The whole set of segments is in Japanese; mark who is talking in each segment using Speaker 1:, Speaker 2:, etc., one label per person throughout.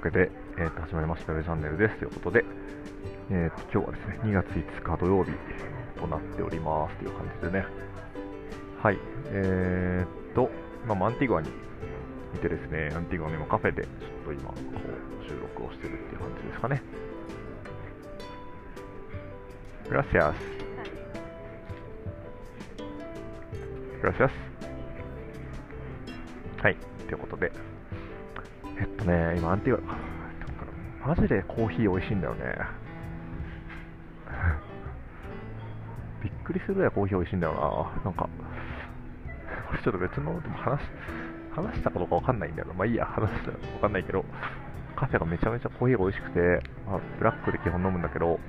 Speaker 1: けで、えー、と始まりましたウェチャンネルですということで、えー、と今日はですね2月5日土曜日となっておりますという感じでね、はい、えー、と、まあ、マンティグアにいてですね、アンティグアの今カフェでちょっと今こう収録をしてるっていう感じですかね。グラシアス。グラシアス。はい、ということで、えっとね、今アンティグア、マジでコーヒー美味しいんだよね。びっくりするぐらいコーヒー美味しいんだよな。なんか、これちょっと別の、でも話、話したかどうかわかんないんだけど、まあいいや、話したらわかんないけど、カフェがめちゃめちゃコーヒーが美味しくて、まあ、ブラックで基本飲むんだけど、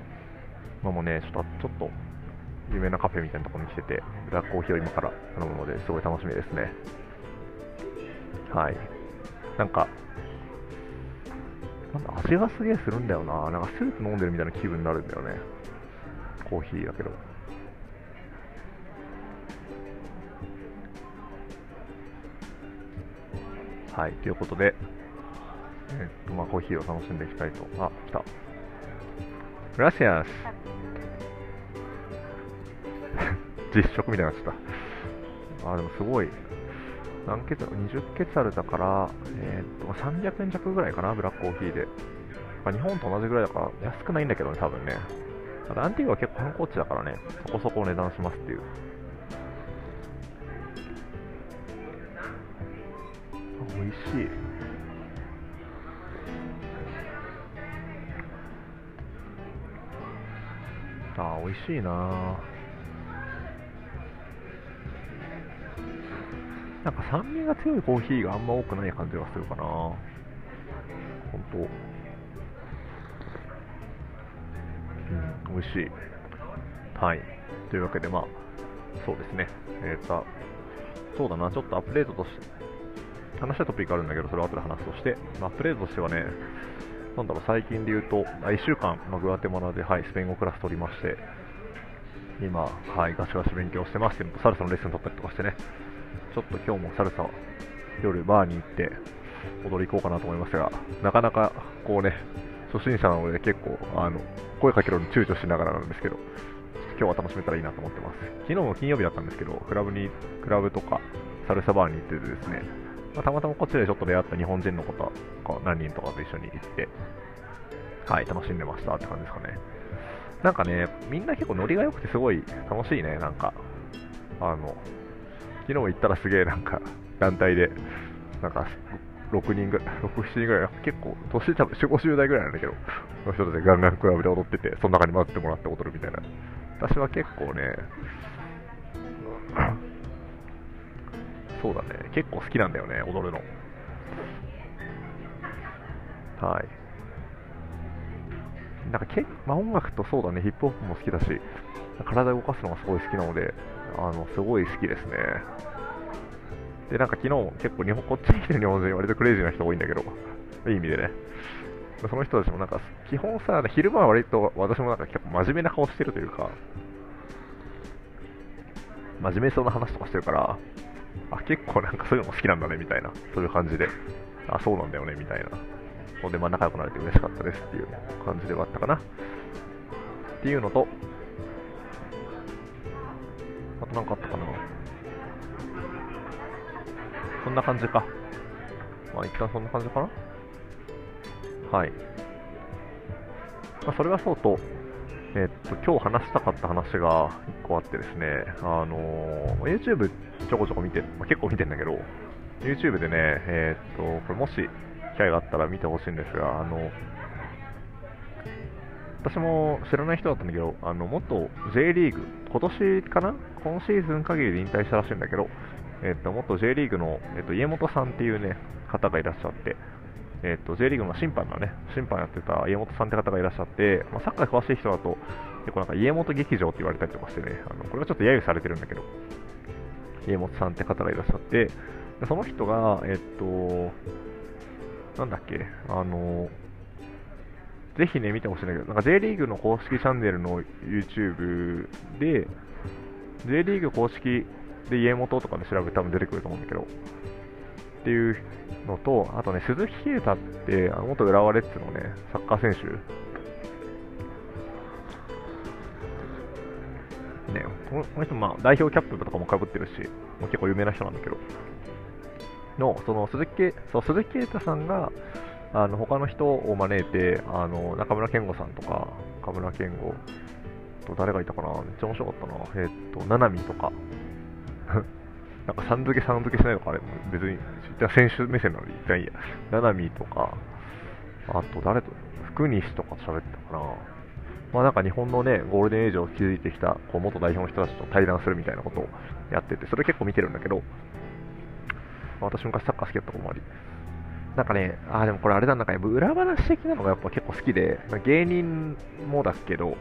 Speaker 1: まあもうね、ちょっと、ちょっと、有名なカフェみたいなところに来てて、ブラックコーヒーを今から飲むので、すごい楽しみですね。はい。なんか、なんだ味がすげえするんだよな。なんかスープ飲んでるみたいな気分になるんだよね。コーヒーだけど。はい、ということで、えっと、まあ、コーヒーを楽しんでいきたいと。あ、来た。グラシアス。実食みたいになっちゃった。あ、でもすごい。何ケツ ?20 ケツあるだから、えー、っと、300円弱ぐらいかな、ブラックコーヒーで。まあ、日本と同じぐらいだから、安くないんだけどね、多分ね。ただアンティーグは結構観光地だからね、そこそこ値段しますっていう。あ美味しい。あー、美味しいななんか酸味が強いコーヒーがあんま多くない感じがするかな本当うん、美味しい。はい。というわけで、まあ、そうですね。えーと、そうだな、ちょっとアップデートとして、話したトピックあるんだけど、それを後で話すとして、まあ、アップデートとしてはね、なんだろう、最近で言うと、あ1週間、まあ、グアテマラで、はい、スペイン語クラス取りまして、今、はい、ガシガシ勉強してますけど、サルサのレッスン取ったりとかしてね、ちょっと今日もサルサ、夜バーに行って踊り行こうかなと思いますが、なかなかこうね、初心者なので結構、あの、声かけるのに躊躇しながらなんですけど、今日は楽しめたらいいなと思ってます。昨日も金曜日だったんですけど、クラブに、クラブとか、サルサバーに行っててですね、まあ、たまたまこっちでちょっと出会った日本人の方とか何人とかと一緒に行って、はい、楽しんでましたって感じですかね。なんかね、みんな結構ノリが良くてすごい楽しいね、なんか。あの、昨日行ったらすげえなんか、団体で、なんか、6人ぐらい、6、7人ぐらい、結構、年多分4、50代ぐらいなんだけど、の人たちでガンガンクラブで踊ってて、その中に混ぜてもらって踊るみたいな。私は結構ね、そうだね、結構好きなんだよね、踊るの。はい。なんかけ、まあ、音楽とそうだね、ヒップホップも好きだし、体を動かすのがすごい好きなので、あの、すごい好きですね。で、なんか昨日結構日本、こっちに来てる日本人割とクレイジーな人多いんだけど、いい意味でね。その人たちもなんか、基本さ、昼間は割と私もなんか結構真面目な顔してるというか、真面目そうな話とかしてるから、あ、結構なんかそういうのも好きなんだね、みたいな、そういう感じで、あ、そうなんだよね、みたいな。ので、まあ仲良くなれて嬉しかったですっていう感じではあったかな。っていうのと、あとなんかあったかな。そんな感じか。まあ一旦そんな感じかな。はい。まあ、それはそうと、えっと、今日話したかった話が1個あってですね、あのー、YouTube ちょこちょこ見て、まあ、結構見てんだけど、YouTube でね、えっと、これもし機会があったら見てほしいんですが、あの、私も知らない人だったんだけど、あの、元 J リーグ、今年かな？今シーズン限りで引退したらしいんだけど、えっと、元 J リーグの、えっと、家元さんっていうね、方がいらっしゃって、えっと、J リーグの審判のね、審判やってた家元さんって方がいらっしゃって、まあ、サッカー詳しい人だと、結構なんか家元劇場って言われたりとかしてね、あのこれはちょっと揶揄されてるんだけど、家元さんって方がいらっしゃって、その人が、えっと、なんだっけ、あの、ぜひね、見てほしいんだけど、なんか J リーグの公式チャンネルの YouTube で、J リーグ公式で家元とかで調べて多分出てくると思うんだけど、っていうのと、あとね、鈴木啓太って、あの元浦和レッズのね、サッカー選手、ね、この人、まあ、代表キャップとかもかぶってるし、もう結構有名な人なんだけど、の、その鈴木そう鈴木啓太さんが、あの他の人を招いて、あの中村健吾さんとか、中村健吾と誰がいたかな、めっちゃ面白かったな、えー、っと、七海とか、なんかさん付けさん付けしないのか、あれ、別にじゃ、選手目線なので、一回いいや、七海とか、あと誰と、福西とかと喋ってたかな。まあなんか日本のね、ゴールデンエイジを築いてきたこう元代表の人たちと対談するみたいなことをやってて、それ結構見てるんだけど、私昔サッカー好きだったこともあり、なんかね、あ、でもこれあれだなんか、裏話的なのがやっぱ結構好きで、芸人もだけど、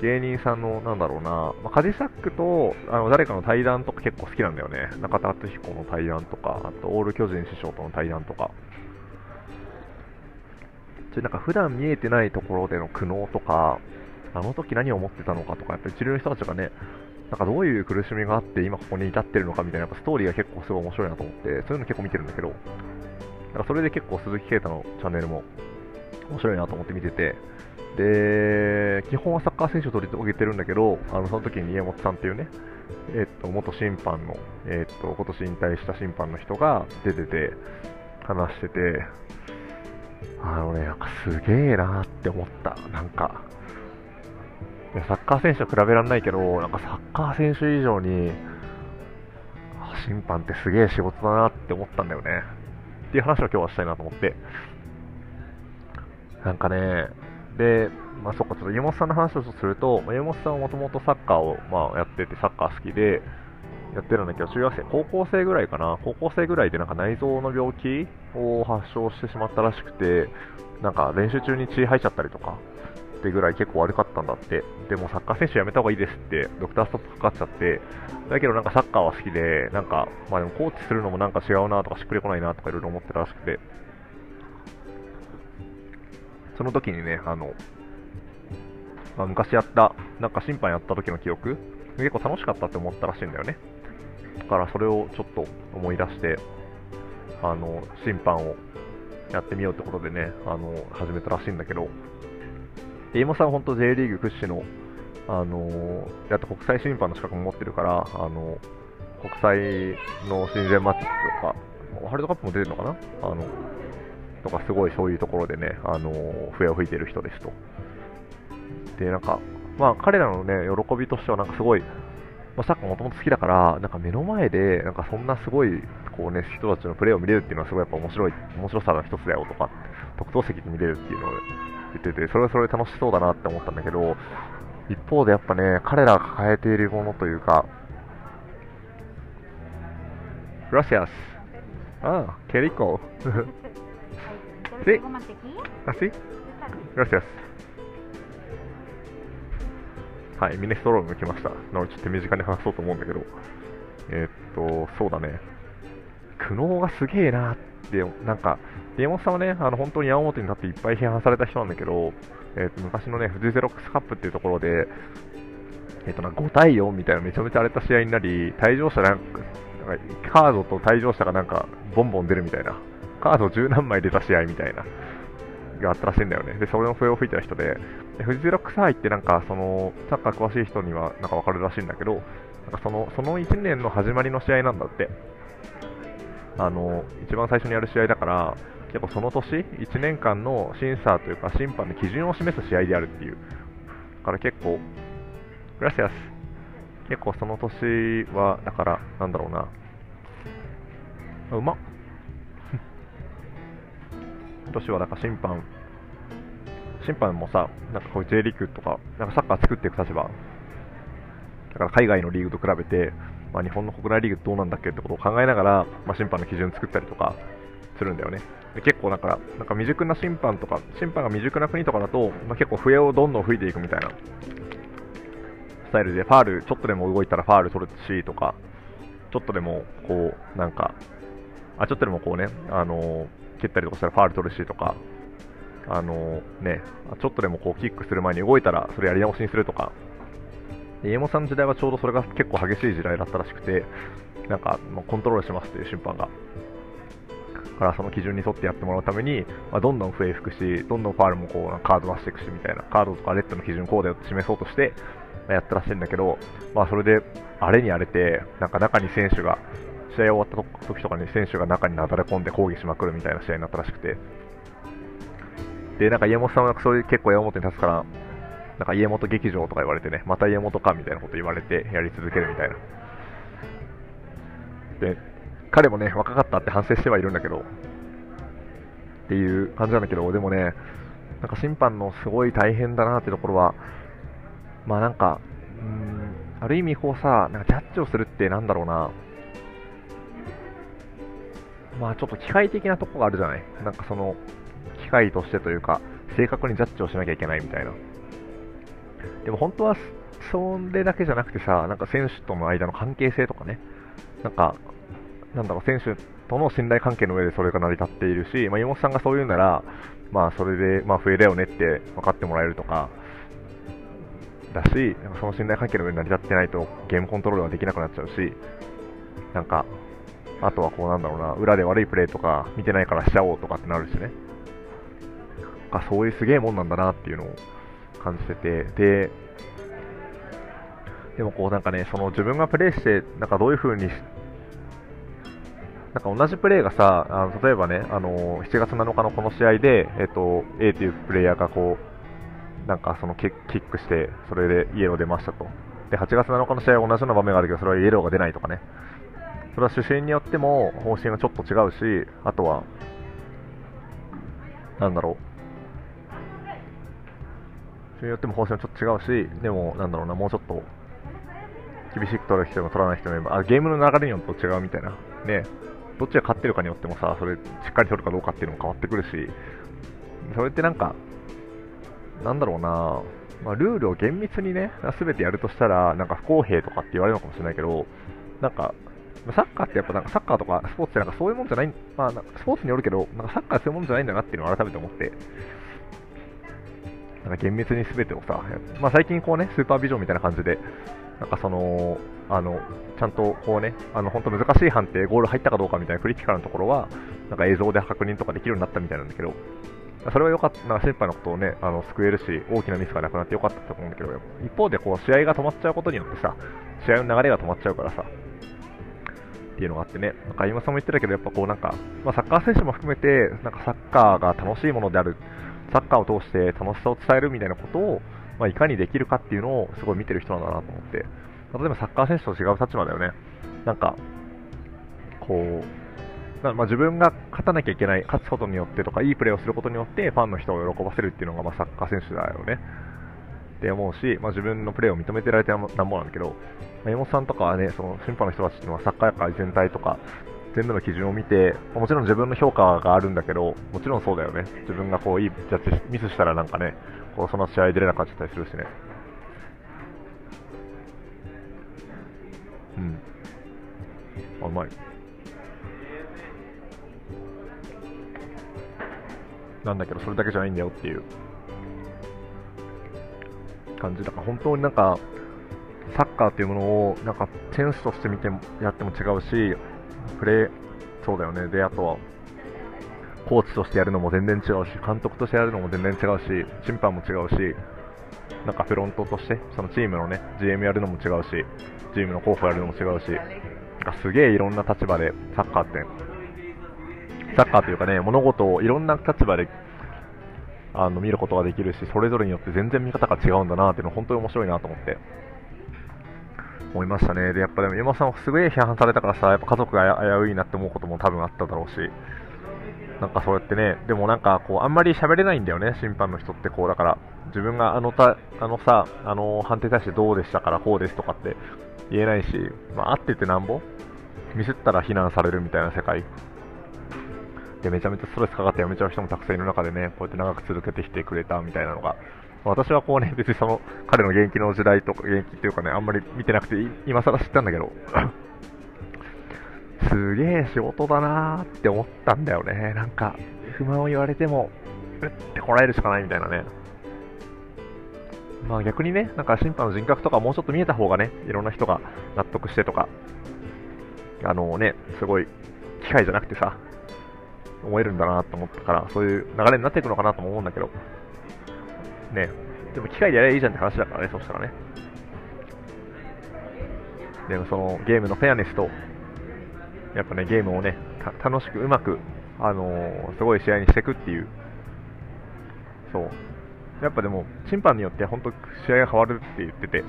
Speaker 1: 芸人さんの、なんだろうな、まあ、カジサックとあの誰かの対談とか結構好きなんだよね。中田敦彦の対談とか、あとオール巨人師匠との対談とか。ちょなんか普段見えてないところでの苦悩とか、あの時何を思ってたのかとか、やっぱり一流の人たちがね、なんかどういう苦しみがあって今ここに至ってるのかみたいなやっぱストーリーが結構すごい面白いなと思って、そういうの結構見てるんだけど、なんかそれで結構鈴木啓太のチャンネルも面白いなと思って見てて、で、基本はサッカー選手を取り上げてるんだけど、あのその時に家元さんっていうね、えっと、元審判の、えっと、今年引退した審判の人が出てて、話してて、あのね、なんかすげえなって思った。なんか、サッカー選手と比べられないけど、なんかサッカー選手以上に、審判ってすげえ仕事だなって思ったんだよね。っていう話を今日はしたいなと思って。なんかね、で、まあ、そっか、ちょっと湯本さんの話をすると、湯本、さんはもともとサッカーを、まあ、やってて、サッカー好きで、やってるんだけど、中学生、高校生ぐらいかな、高校生ぐらいでなんか内臓の病気を発症してしまったらしくて、なんか練習中に血吐いちゃったりとか、ってぐらい結構悪かったんだって。でもサッカー選手やめた方がいいですって、ドクターストップかかっちゃって、だけどなんかサッカーは好きで、なんか、まあでもコーチするのもなんか違うなとかしっくりこないなとかいろいろ思ってたらしくて、その時にね、あの、まあ、昔やった、なんか審判やった時の記憶、結構楽しかったって思ったらしいんだよね。だからそれをちょっと思い出して、あの、審判をやってみようってことでね、あの、始めたらしいんだけど、イモさんは本当 J リーグ屈指の、あのー、やっと国際審判の資格も持ってるから、あの国際の親善マッチとか、ワールドカップも出てるのかな？あのとかすごいそういうところでね、あの笛を吹いてる人ですと。で、なんか、まあ彼らのね、喜びとしてはなんかすごい、まあ、サッカーもともと好きだから、なんか目の前で、なんかそんなすごい、こうね、人たちのプレーを見れるっていうのはすごいやっぱ面白い、面白さの一つだよとか、特等席で見れるっていうの言ってて、それはそれで楽しそうだなって思ったんだけど、一方でやっぱね、彼らが抱えているものというか、Gracias. Ah, qué rico. sí. Así. Gracias. はい、ミネストローム来ました。なのでちょっと手短に話そうと思うんだけど、えー、っと、そうだね。苦悩がすげえなって、なんか、宮本さんはね、あの本当に矢面になっていっぱい批判された人なんだけど、えー、と昔のね、富士ゼロックスカップっていうところで、えーとな5対4みたいなめちゃめちゃ荒れた試合になり、退場者なんか、なんかカードと退場者がなんかボンボン出るみたいな、カード十何枚出た試合みたいな、があったらしいんだよね。で、それの笛を吹いた人で、で富士ゼロックス杯ってなんか、その、サッカー詳しい人にはなんかわかるらしいんだけど、なんかその、その1年の始まりの試合なんだって。あの、一番最初にやる試合だから、結構その年、1年間の審査というか審判の基準を示す試合であるっていう。だから結構、グラシアス。結構その年は、だから、なんだろうな。うまっ。年はだか審判、審判もさ、なんかこういう J リーグとか、なんかサッカー作っていく立場。だから海外のリーグと比べて、まあ、日本の国内リーグどうなんだっけってことを考えながら、まあ、審判の基準作ったりとかするんだよね。で結構だから、なんか未熟な審判とか、審判が未熟な国とかだと、まあ、結構笛をどんどん吹いていくみたいなスタイルで、ファール、ちょっとでも動いたらファール取るしとか、ちょっとでもこう、なんか、あ、ちょっとでもこうね、あのー、蹴ったりとかしたらファール取るしとか、あのー、ね、ちょっとでもこうキックする前に動いたらそれやり直しにするとか、家元さんの時代はちょうどそれが結構激しい時代だったらしくて、なんかもうコントロールしますっていう審判が。からその基準に沿ってやってもらうために、まあ、どんどん笛吹くし、どんどんファールもこうカード出していくしみたいな、カードとかレッドの基準こうだよって示そうとして、まあ、やったらしいんだけど、まあ、それで荒れに荒れて、なんか中に選手が、試合終わった時とかに選手が中になだれ込んで抗議しまくるみたいな試合になったらしくて、で、なんか家元さんはそういう結構山本に立つから、なんか家元劇場とか言われてね、また家元かみたいなこと言われてやり続けるみたいな。で、彼もね、若かったって反省してはいるんだけど、っていう感じなんだけど、でもね、なんか審判のすごい大変だなってところは、まあなんか、うん、ある意味こうさ、なんかジャッジをするってなんだろうな、まあちょっと機械的なとこがあるじゃない。なんかその、機械としてというか、正確にジャッジをしなきゃいけないみたいな。でも本当は、それだけじゃなくてさ、なんか選手との間の関係性とかね、なんか、なんだろう、選手との信頼関係の上でそれが成り立っているし、まあ、山本さんがそう言うなら、まあ、それで、まあ、笛だよねって分かってもらえるとか、だし、なんかその信頼関係の上に成り立ってないとゲームコントロールはできなくなっちゃうし、なんか、あとはこうなんだろうな、裏で悪いプレーとか見てないからしちゃおうとかってなるしね。あ、そういうすげえもんなんだなっていうのを感じてて、で、でもこうなんかね、その自分がプレイして、なんかどういう風に、なんか同じプレーがさ、あの例えばね、あの7月7日のこの試合で、えっと、A というプレイヤーがこう、なんかそのキックして、それでイエロー出ましたと。で、8月7日の試合は同じような場面があるけど、それはイエローが出ないとかね。それは主審によっても方針がちょっと違うし、あとは、なんだろう、人によっても方針はちょっと違うし、でも、なんだろうな、もうちょっと、厳しく取る人も取らない人もいれば、あ、ゲームの流れによって違うみたいな。ね、どっちが勝ってるかによってもさ、それ、しっかり取るかどうかっていうのも変わってくるし、それってなんか、なんだろうな、まあ、ルールを厳密にね、すべてやるとしたら、なんか不公平とかって言われるのかもしれないけど、なんか、サッカーってやっぱなんかサッカーとかスポーツってなんかそういうもんじゃない、まあ、スポーツによるけど、なんかサッカーそういうもんじゃないんだなっていうのを改めて思って、なんか厳密に全てをさ、まあ、最近こうね、スーパービジョンみたいな感じで、なんかその、あの、ちゃんとこうね、あの、本当難しい判定、ゴール入ったかどうかみたいなクリティカルなところは、なんか映像で確認とかできるようになったみたいなんだけど、それは良かった、なんか審判のことをね、あの、救えるし、大きなミスがなくなって良かったと思うんだけど、一方でこう、試合が止まっちゃうことによってさ、試合の流れが止まっちゃうからさ、っていうのがあってね、なんか今さんも言ってたけど、やっぱこうなんか、まあ、サッカー選手も含めて、なんかサッカーが楽しいものである。サッカーを通して楽しさを伝えるみたいなことを、まあ、いかにできるかっていうのをすごい見てる人なんだなと思って、例えばサッカー選手と違う立場だよね。なんか、こう、まあ、自分が勝たなきゃいけない、勝つことによってとか、いいプレーをすることによって、ファンの人を喜ばせるっていうのが、まあ、サッカー選手だよね。って思うし、まあ、自分のプレーを認めてられてなんぼなんだけど、まあ、山本さんとかはね、その審判の人たちっていうのはサッカー界全体とか、全部の基準を見て、もちろん自分の評価があるんだけど、もちろんそうだよね。自分がこう、いいジャッジ、ミスしたらなんかね、こうその試合出れなかったりするしね。うん。あ、うまい。なんだけど、それだけじゃないんだよっていう感じだから本当になんかサッカーっていうものをなんか選手として見てもやっても違うしプレー、そうだよね。で、あとは、コーチとしてやるのも全然違うし、監督としてやるのも全然違うし、審判も違うし、なんかフロントとして、そのチームのね、GM やるのも違うし、チームの候補やるのも違うし、なんかすげえいろんな立場でサッカーって、サッカーというかね、物事をいろんな立場であの見ることができるし、それぞれによって全然見方が違うんだなっていうの本当に面白いなと思って。思いましたね。で、やっぱでも山さんすごい批判されたからさ、やっぱ家族が危ういなって思うことも多分あっただろうし、なんかそうやってね、でもなんかこう、あんまり喋れないんだよね、審判の人ってこう、だから、自分があのた、あのさ、あの判定に対してどうでしたからこうですとかって言えないし、まあ、あっててなんぼミスったら非難されるみたいな世界。で、めちゃめちゃストレスかかって辞めちゃう人もたくさんいる中でね、こうやって長く続けてきてくれたみたいなのが、私はこうね、別にその、彼の現役の時代とか、現役っていうかね、あんまり見てなくて、今更知ったんだけど、すげえ仕事だなーって思ったんだよね。なんか、不満を言われても、うってこらえるしかないみたいなね。まあ逆にね、なんか審判の人格とかもうちょっと見えた方がね、いろんな人が納得してとか、あのね、すごい、機械じゃなくてさ、思えるんだなと思ったから、そういう流れになっていくのかなとも思うんだけど、ね、でも機械でやればいいじゃんって話だからね、そしたらね。でもそのゲームのフェアネスと、やっぱね、ゲームをね、楽しくうまく、あのー、すごい試合にしていくっていう、そう。やっぱでも、審判によって本当試合が変わるって言ってて、やっ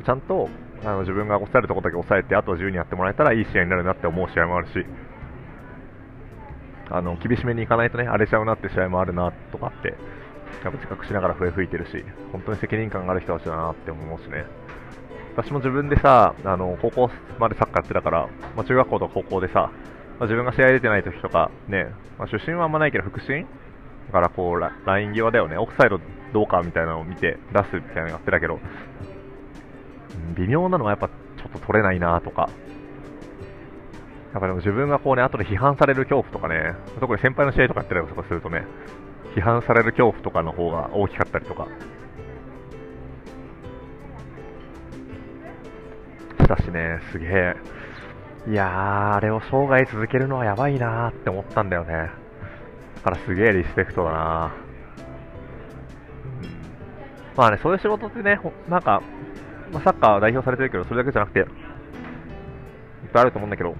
Speaker 1: ぱちゃんとあの自分が抑えるところだけ抑えて、あとは自由にやってもらえたらいい試合になるなって思う試合もあるし、あの厳しめにいかないとね、荒れちゃうなって試合もあるなとかって、やっぱ自覚しながら笛吹いてるし、本当に責任感がある人たちだなって思うしね。私も自分でさ、あの高校までサッカーやってたから、まあ、中学校とか高校でさ、まあ、自分が試合出てない時とか、ね、まあ、出身はあんまないけど、腹心だからこうラ、ライン際だよね、オフサイドどうかみたいなのを見て出すみたいなのやってたけど、微妙なのはやっぱちょっと取れないなとか、やっぱでも自分がこうね、後で批判される恐怖とかね、特に先輩の試合とかやってたりとかするとね、批判される恐怖とかの方が大きかったりとか、したしね、すげえ。いやー、あれを生涯続けるのはやばいなーって思ったんだよね。だからすげえリスペクトだなまあね、そういう仕事ってね、なんか、まあ、サッカー代表されてるけど、それだけじゃなくて、いっぱいあると思うんだけど、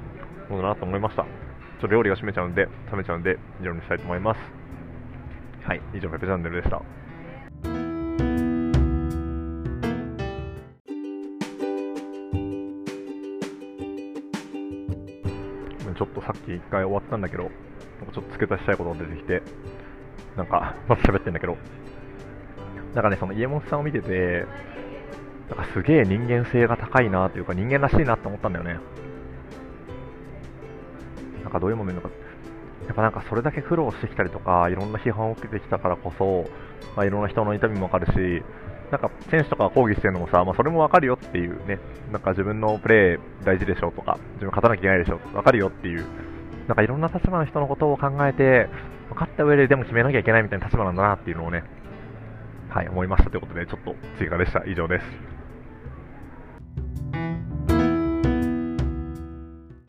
Speaker 1: そうだなと思いました。ちょっと料理が閉めちゃうんで、冷めちゃうんで、以上にしたいと思います。はい、以上、ペペチャンネルでした。ちょっとさっき一回終わったんだけど、ちょっと付け足したいことが出てきて、なんか、また喋ってんだけど、なんかね、その家元さんを見てて、なんかすげえ人間性が高いなというか人間らしいなって思ったんだよね。なんかどういうものなのか。やっぱなんかそれだけ苦労してきたりとか、いろんな批判を受けてきたからこそ、まあ、いろんな人の痛みもわかるし、なんか選手とか抗議してるのもさ、まあ、それもわかるよっていうね、なんか自分のプレー大事でしょうとか、自分勝たなきゃいけないでしょ、わかるよっていう、なんかいろんな立場の人のことを考えて、分かった上ででも決めなきゃいけないみたいな立場なんだなっていうのをね、はい、思いましたということで、ちょっと追加でした。以上です。